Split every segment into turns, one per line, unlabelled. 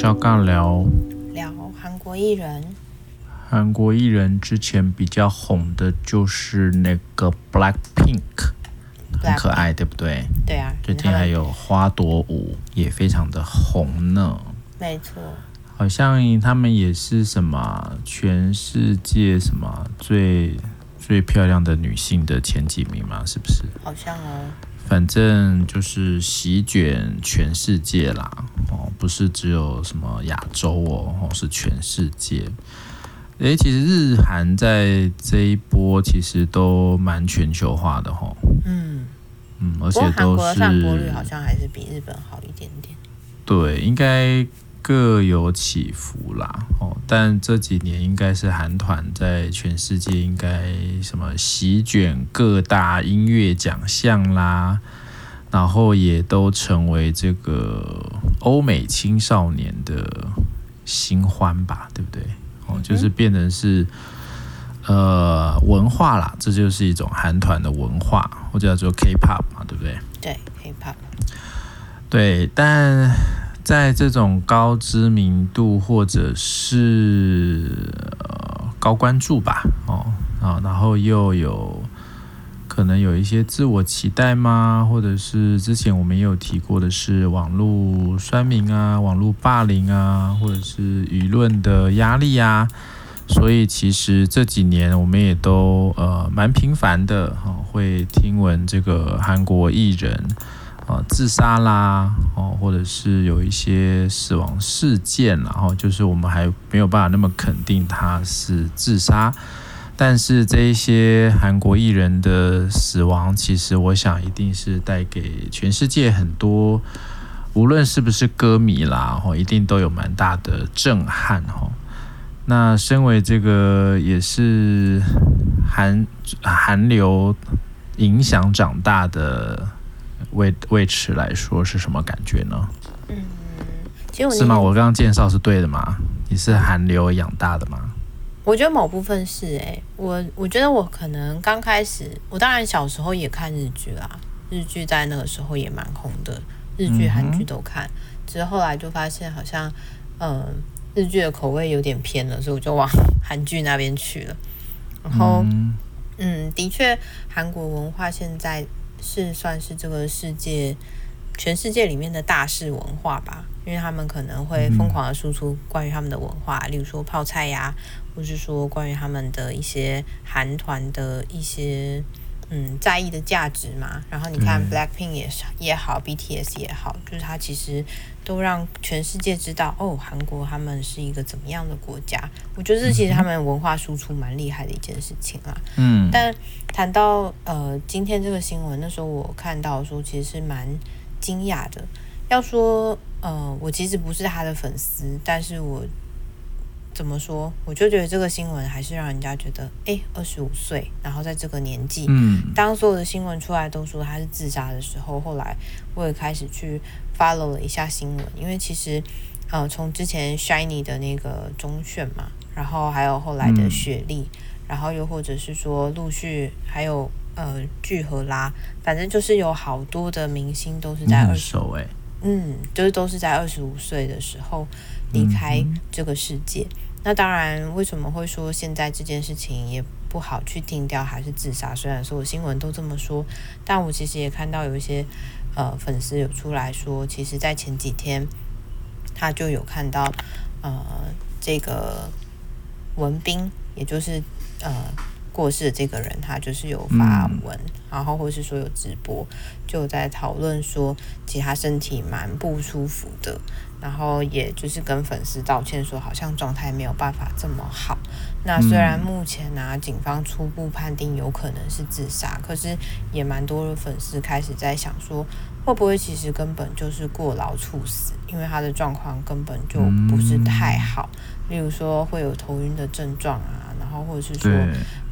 是要尬聊
聊韩国艺人。
韩国艺人之前比较红的就是那个 Black Pink，很可爱，对不对？
对啊。
最近还有花朵舞也非常的红呢。
没错。
好像他们也是什么全世界什么最最漂亮的女性的前几名嘛？是不是？
好像哦。
反正就是席卷全世界啦，哦，不是只有什么亚洲哦，是全世界。诶，其实日韩在这一波其实都蛮全球化的哈。
嗯
嗯，而且都是。
韩国率好像还是比日本好一点点。
对，应该。各有起伏啦，哦，但这几年应该是韩团在全世界应该什么席卷各大音乐奖项啦，然后也都成为这个欧美青少年的新欢吧，对不对？哦，就是变成是呃文化啦，这就是一种韩团的文化，或者叫做 K-pop 嘛，对不对？
对，K-pop。
对，但。在这种高知名度或者是呃高关注吧，哦啊，然后又有可能有一些自我期待吗？或者是之前我们也有提过的是网络酸民啊、网络霸凌啊，或者是舆论的压力啊，所以其实这几年我们也都呃蛮频繁的哈，会听闻这个韩国艺人。啊，自杀啦，哦，或者是有一些死亡事件，然后就是我们还没有办法那么肯定他是自杀，但是这一些韩国艺人的死亡，其实我想一定是带给全世界很多，无论是不是歌迷啦，哦，一定都有蛮大的震撼，哈。那身为这个也是韩韩流影响长大的。为为此来说是什么感觉呢？
嗯，
是吗？我刚刚介绍是对的吗？你是韩流养大的吗？
我觉得某部分是哎、欸，我我觉得我可能刚开始，我当然小时候也看日剧啦，日剧在那个时候也蛮红的，日剧、韩剧都看，只是后来就发现好像，嗯、呃，日剧的口味有点偏了，所以我就往韩剧那边去了。然后，嗯，嗯，的确，韩国文化现在。是算是这个世界，全世界里面的大事文化吧，因为他们可能会疯狂的输出关于他们的文化，例如说泡菜呀，或是说关于他们的一些韩团的一些嗯在意的价值嘛。然后你看 Blackpink 也是也好，BTS 也好，就是他其实。都让全世界知道哦，韩国他们是一个怎么样的国家？我觉得这其实他们文化输出蛮厉害的一件事情啦。嗯，但谈到呃今天这个新闻，那时候我看到说其实是蛮惊讶的。要说呃，我其实不是他的粉丝，但是我。怎么说？我就觉得这个新闻还是让人家觉得，哎，二十五岁，然后在这个年纪，嗯，当所有的新闻出来都说他是自杀的时候，后来我也开始去 follow 了一下新闻，因为其实，呃，从之前 SHINee 的那个中选嘛，然后还有后来的雪莉，嗯，然后又或者是说陆续还有呃聚合啦，反正就是有好多的明星都是在二十，嗯，就是都是在二十五岁的时候离开这个世界。嗯那当然，为什么会说现在这件事情也不好去定调还是自杀？虽然说我新闻都这么说，但我其实也看到有一些呃粉丝有出来说，其实，在前几天他就有看到呃这个文斌，也就是呃过世的这个人，他就是有发文，嗯、然后或是说有直播，就在讨论说，其实他身体蛮不舒服的。然后也就是跟粉丝道歉说，好像状态没有办法这么好。那虽然目前呢、啊，警方初步判定有可能是自杀，可是也蛮多的粉丝开始在想说，会不会其实根本就是过劳猝死，因为他的状况根本就不是太好。例如说会有头晕的症状啊，然后或者是说，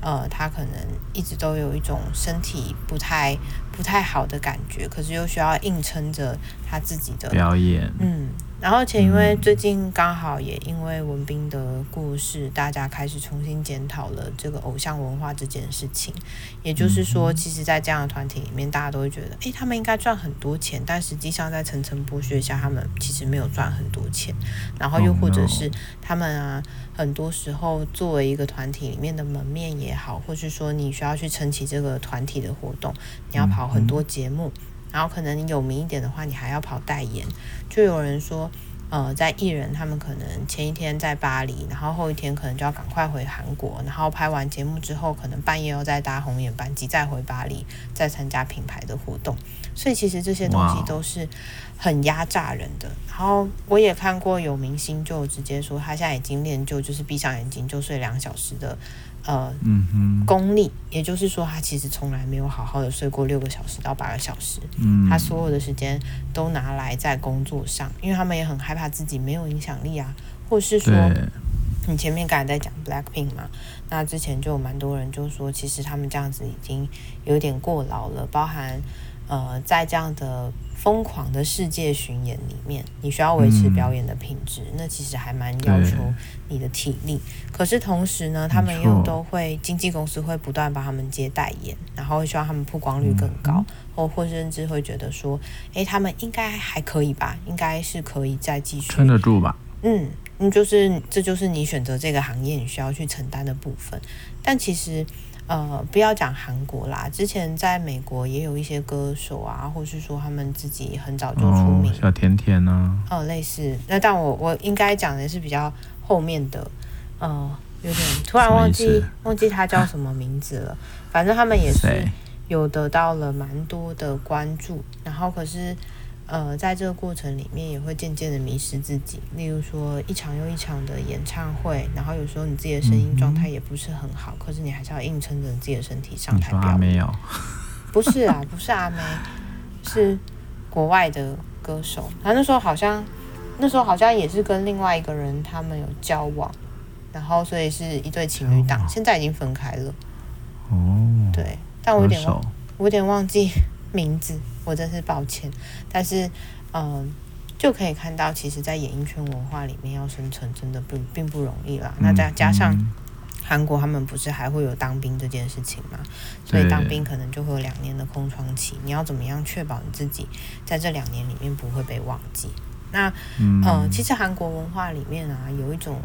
呃，他可能一直都有一种身体不太不太好的感觉，可是又需要硬撑着他自己的
表演，
嗯。然后且因为最近刚好也因为文斌的故事，大家开始重新检讨了这个偶像文化这件事情。也就是说，其实，在这样的团体里面，大家都会觉得，诶，他们应该赚很多钱，但实际上在层层剥削下，他们其实没有赚很多钱。然后又或者是他们啊，很多时候作为一个团体里面的门面也好，或是说你需要去撑起这个团体的活动，你要跑很多节目。然后可能你有名一点的话，你还要跑代言。就有人说，呃，在艺人他们可能前一天在巴黎，然后后一天可能就要赶快回韩国，然后拍完节目之后，可能半夜又再搭红眼班机再回巴黎，再参加品牌的活动。所以其实这些东西都是很压榨人的。然后我也看过有明星就直接说，他现在已经练就就是闭上眼睛就睡两小时的。呃，嗯哼，功力，也就是说，他其实从来没有好好的睡过六个小时到八个小时。嗯，他所有的时间都拿来在工作上，因为他们也很害怕自己没有影响力啊，或是说，你前面刚才在讲 Blackpink 嘛，那之前就有蛮多人就说，其实他们这样子已经有点过劳了，包含呃，在这样的。疯狂的世界巡演里面，你需要维持表演的品质，嗯、那其实还蛮要求你的体力。可是同时呢，他们又都会经纪公司会不断帮他们接代言，然后希望他们曝光率更高，嗯、或或甚至会觉得说，诶，他们应该还可以吧，应该是可以再继续撑
得住吧？
嗯，嗯，就是这就是你选择这个行业你需要去承担的部分，但其实。呃，不要讲韩国啦，之前在美国也有一些歌手啊，或是说他们自己很早就出名，
哦、小甜甜呢、
啊？哦，类似。那但我我应该讲的是比较后面的，呃，有点突然忘记忘记他叫什么名字了。反正他们也是有得到了蛮多的关注，然后可是。呃，在这个过程里面，也会渐渐的迷失自己。例如说，一场又一场的演唱会，然后有时候你自己的声音状态也不是很好，嗯、可是你还是要硬撑着自己的身体上台表演。不是啊，不是阿妹，是国外的歌手。他那时候好像，那时候好像也是跟另外一个人他们有交往，然后所以是一对情侣档，现在已经分开了。哦，对，但我有点忘，我有点忘记名字。我真是抱歉，但是，嗯、呃，就可以看到，其实，在演艺圈文化里面要生存，真的不并不容易啦。那再加上韩国，他们不是还会有当兵这件事情嘛？所以当兵可能就会有两年的空窗期。你要怎么样确保你自己在这两年里面不会被忘记？那，嗯、呃，其实韩国文化里面啊，有一种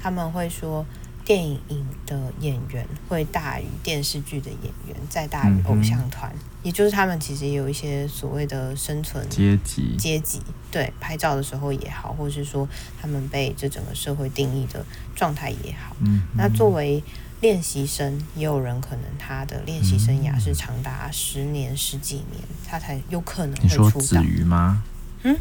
他们会说。电影的演员会大于电视剧的演员，再大于偶像团，嗯、也就是他们其实也有一些所谓的生存阶级。阶级对，拍照的时候也好，或是说他们被这整个社会定义的状态也好。嗯，那作为练习生，也有人可能他的练习生涯是长达十年、十几年，他才有可能会出道。你说
子瑜吗？
嗯，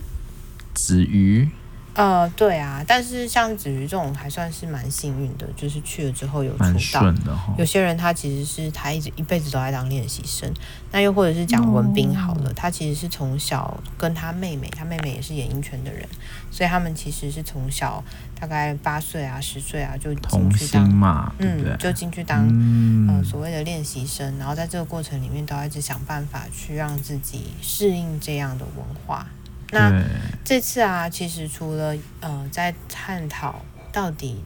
子瑜。
呃，对啊，但是像子瑜这种还算是蛮幸运的，就是去了之后有出道。哦、有些人他其实是他一直一辈子都在当练习生，那又或者是讲文斌好了，哦、他其实是从小跟他妹妹，他妹妹也是演艺圈的人，所以他们其实是从小大概八岁啊、十岁啊就进去当
嘛，
嗯，
对对
就进去当、嗯、呃所谓的练习生，然后在这个过程里面都要一直想办法去让自己适应这样的文化。那这次啊，其实除了呃，在探讨到底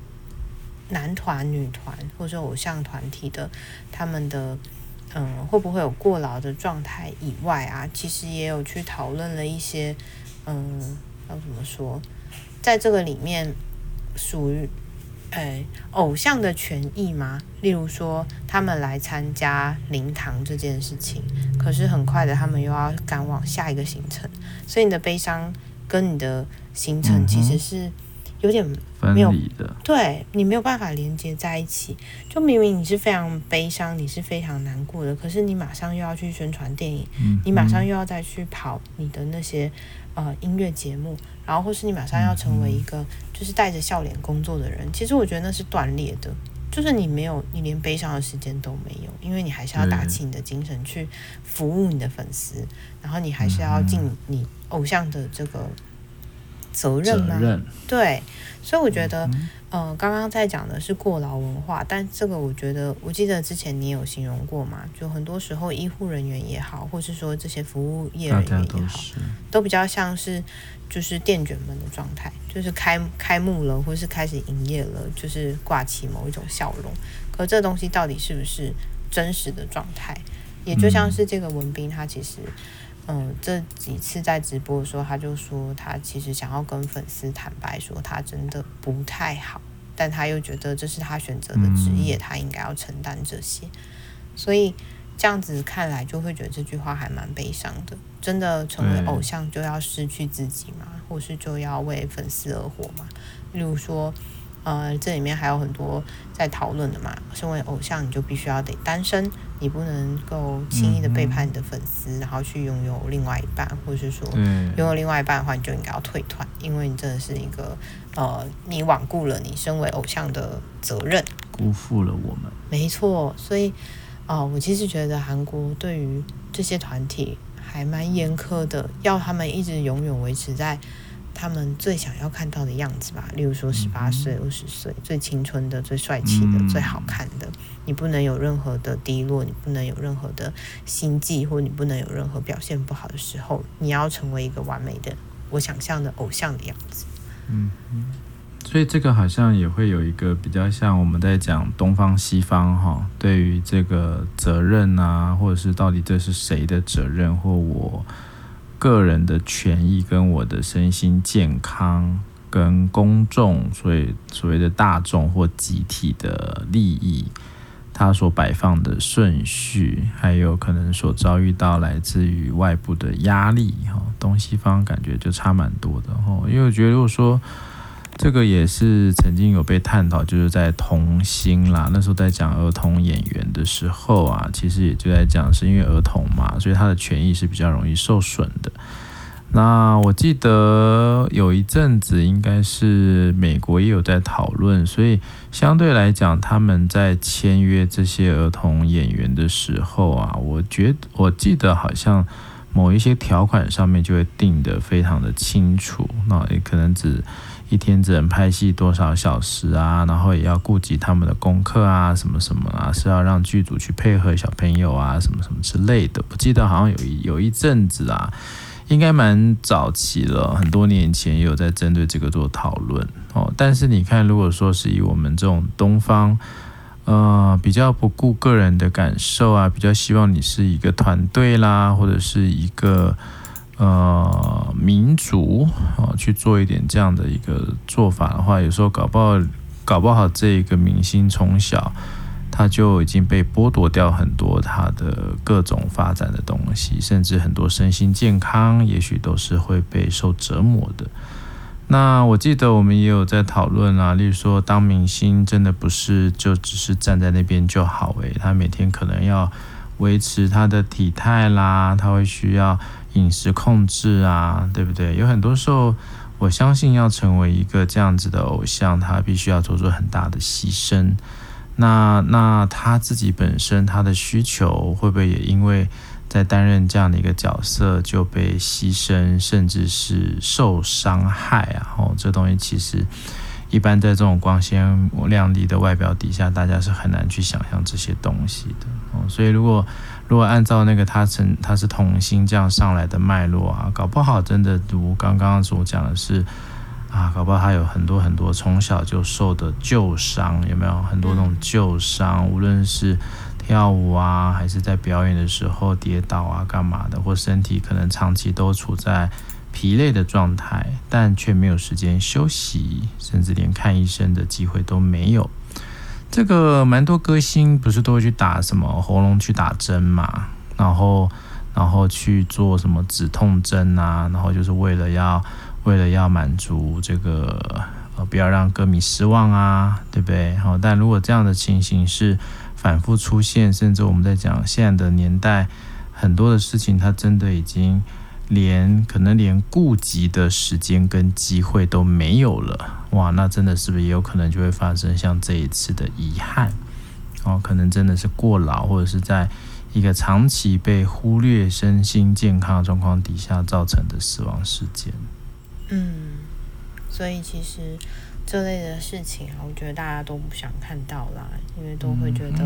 男团、女团或者偶像团体的他们的嗯、呃、会不会有过劳的状态以外啊，其实也有去讨论了一些嗯，要怎么说，在这个里面属于。哎，偶像的权益吗？例如说，他们来参加灵堂这件事情，可是很快的，他们又要赶往下一个行程，所以你的悲伤跟你的行程其实是有点没有，
分离的。
对，你没有办法连接在一起。就明明你是非常悲伤，你是非常难过的，可是你马上又要去宣传电影，嗯、你马上又要再去跑你的那些呃音乐节目，然后或是你马上要成为一个。就是带着笑脸工作的人，其实我觉得那是断裂的。就是你没有，你连悲伤的时间都没有，因为你还是要打起你的精神去服务你的粉丝，然后你还是要尽你偶像的这个责任吗？
责任。
对，所以我觉得，
嗯、
呃，刚刚在讲的是过劳文化，但这个我觉得，我记得之前你有形容过嘛，就很多时候医护人员也好，或是说这些服务业人员也好，都，都比较像是就是店卷们的状态，就是开开幕了，或是开始营业了，就是挂起某一种笑容。可这东西到底是不是真实的状态？也就像是这个文斌，他其实。嗯，这几次在直播的时候，他就说他其实想要跟粉丝坦白说他真的不太好，但他又觉得这是他选择的职业，他应该要承担这些。所以这样子看来，就会觉得这句话还蛮悲伤的。真的成为偶像就要失去自己吗？或是就要为粉丝而活吗？例如说。呃，这里面还有很多在讨论的嘛。身为偶像，你就必须要得单身，你不能够轻易的背叛你的粉丝，嗯、然后去拥有另外一半，或者是说拥有另外一半的话，你就应该要退团，因为你真的是一个呃，你罔顾了你身为偶像的责任，
辜负了我们。
没错，所以啊、呃，我其实觉得韩国对于这些团体还蛮严苛的，要他们一直永远维持在。他们最想要看到的样子吧，例如说十八岁、二十岁，最青春的、最帅气的、嗯、最好看的，你不能有任何的低落，你不能有任何的心悸，或你不能有任何表现不好的时候，你要成为一个完美的我想象的偶像的样子。
嗯，所以这个好像也会有一个比较像我们在讲东方西方哈，对于这个责任啊，或者是到底这是谁的责任，或我。个人的权益跟我的身心健康，跟公众，所以所谓的大众或集体的利益，它所摆放的顺序，还有可能所遭遇到来自于外部的压力，哈，东西方感觉就差蛮多的，哈，因为我觉得如果说。这个也是曾经有被探讨，就是在童星啦，那时候在讲儿童演员的时候啊，其实也就在讲，是因为儿童嘛，所以他的权益是比较容易受损的。那我记得有一阵子，应该是美国也有在讨论，所以相对来讲，他们在签约这些儿童演员的时候啊，我觉我记得好像某一些条款上面就会定得非常的清楚，那也可能只。一天只能拍戏多少小时啊？然后也要顾及他们的功课啊，什么什么啊，是要让剧组去配合小朋友啊，什么什么之类的。我记得好像有一有一阵子啊，应该蛮早期了，很多年前也有在针对这个做讨论哦。但是你看，如果说是以我们这种东方，呃，比较不顾个人的感受啊，比较希望你是一个团队啦，或者是一个。呃，民族啊，去做一点这样的一个做法的话，有时候搞不好，搞不好这一个明星从小他就已经被剥夺掉很多他的各种发展的东西，甚至很多身心健康，也许都是会被受折磨的。那我记得我们也有在讨论啊，例如说，当明星真的不是就只是站在那边就好诶，他每天可能要维持他的体态啦，他会需要。饮食控制啊，对不对？有很多时候，我相信要成为一个这样子的偶像，他必须要做出很大的牺牲。那那他自己本身他的需求会不会也因为在担任这样的一个角色就被牺牲，甚至是受伤害啊？哦，这东西其实一般在这种光鲜亮丽的外表底下，大家是很难去想象这些东西的哦。所以如果如果按照那个他曾他是童星这样上来的脉络啊，搞不好真的如刚刚所讲的是啊，搞不好他有很多很多从小就受的旧伤，有没有很多那种旧伤？无论是跳舞啊，还是在表演的时候跌倒啊，干嘛的，或身体可能长期都处在疲累的状态，但却没有时间休息，甚至连看医生的机会都没有。这个蛮多歌星不是都会去打什么喉咙去打针嘛，然后然后去做什么止痛针啊，然后就是为了要为了要满足这个呃不要让歌迷失望啊，对不对？好，但如果这样的情形是反复出现，甚至我们在讲现在的年代，很多的事情它真的已经。连可能连顾及的时间跟机会都没有了，哇，那真的是不是也有可能就会发生像这一次的遗憾？哦，可能真的是过劳，或者是在一个长期被忽略身心健康状况底下造成的死亡事件。
嗯，所以其实这类的事情啊，我觉得大家都不想看到啦，因为都会觉得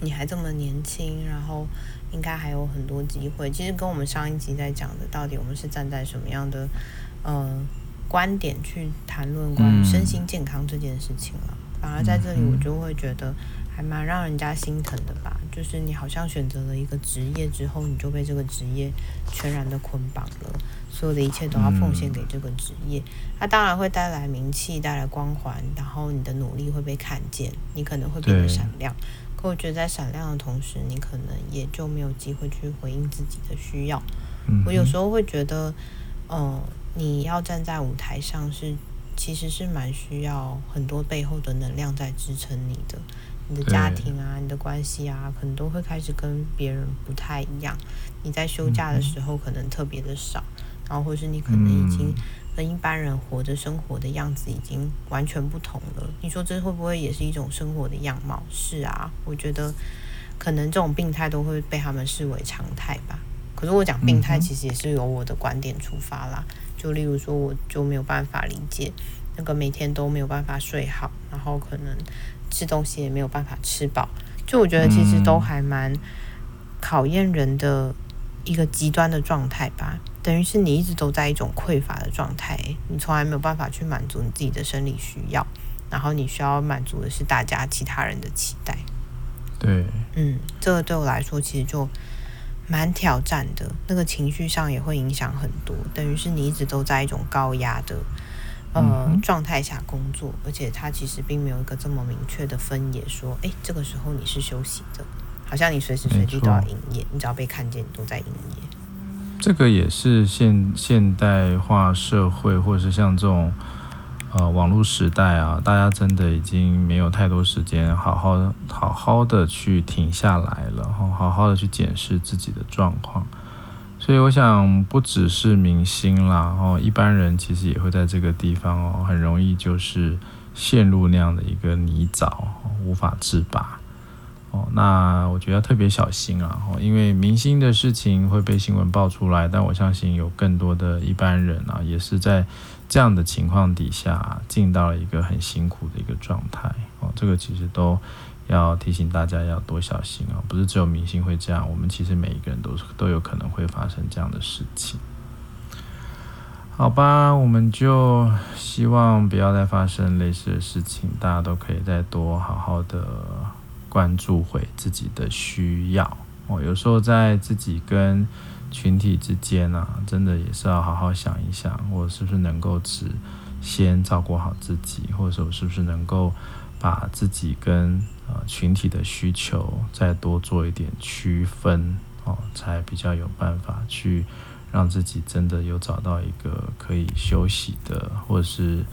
你还这么年轻，然后应该还有很多机会。其实跟我们上一集在讲的，到底我们是站在什么样的呃观点去谈论关于身心健康这件事情了？反而在这里，我就会觉得。还蛮让人家心疼的吧，就是你好像选择了一个职业之后，你就被这个职业全然的捆绑了，所有的一切都要奉献给这个职业。它当然会带来名气，带来光环，然后你的努力会被看见，你可能会变得闪亮。可我觉得在闪亮的同时，你可能也就没有机会去回应自己的需要。我有时候会觉得，嗯，你要站在舞台上是，其实是蛮需要很多背后的能量在支撑你的。你的家庭啊，你的关系啊，可能都会开始跟别人不太一样。你在休假的时候可能特别的少，然后或是你可能已经跟一般人活着生活的样子已经完全不同了。你说这会不会也是一种生活的样貌？是啊，我觉得可能这种病态都会被他们视为常态吧。可是我讲病态，其实也是由我的观点出发啦。就例如说，我就没有办法理解那个每天都没有办法睡好，然后可能。吃东西也没有办法吃饱，就我觉得其实都还蛮考验人的一个极端的状态吧。等于是你一直都在一种匮乏的状态，你从来没有办法去满足你自己的生理需要，然后你需要满足的是大家其他人的期待。
对，
嗯，这个对我来说其实就蛮挑战的，那个情绪上也会影响很多。等于是你一直都在一种高压的。呃，状态下工作，而且它其实并没有一个这么明确的分野，说，哎，这个时候你是休息的，好像你随时随地都要营业，你只要被看见，你都在营业。
这个也是现现代化社会，或者是像这种呃网络时代啊，大家真的已经没有太多时间好好好好的去停下来了，然后好好的去检视自己的状况。所以我想，不只是明星啦，哦，一般人其实也会在这个地方哦，很容易就是陷入那样的一个泥沼，无法自拔。哦，那我觉得要特别小心啊，哦，因为明星的事情会被新闻爆出来，但我相信有更多的一般人啊，也是在这样的情况底下进到了一个很辛苦的一个状态。哦，这个其实都。要提醒大家要多小心啊！不是只有明星会这样，我们其实每一个人都都有可能会发生这样的事情。好吧，我们就希望不要再发生类似的事情，大家都可以再多好好的关注回自己的需要哦。有时候在自己跟群体之间啊，真的也是要好好想一想，我是不是能够只先照顾好自己，或者说我是不是能够把自己跟呃，群体的需求再多做一点区分哦，才比较有办法去让自己真的有找到一个可以休息的，或者是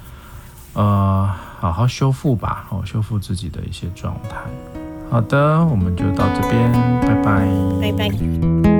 呃好好修复吧，哦，修复自己的一些状态。好的，我们就到这边，拜拜，
拜拜。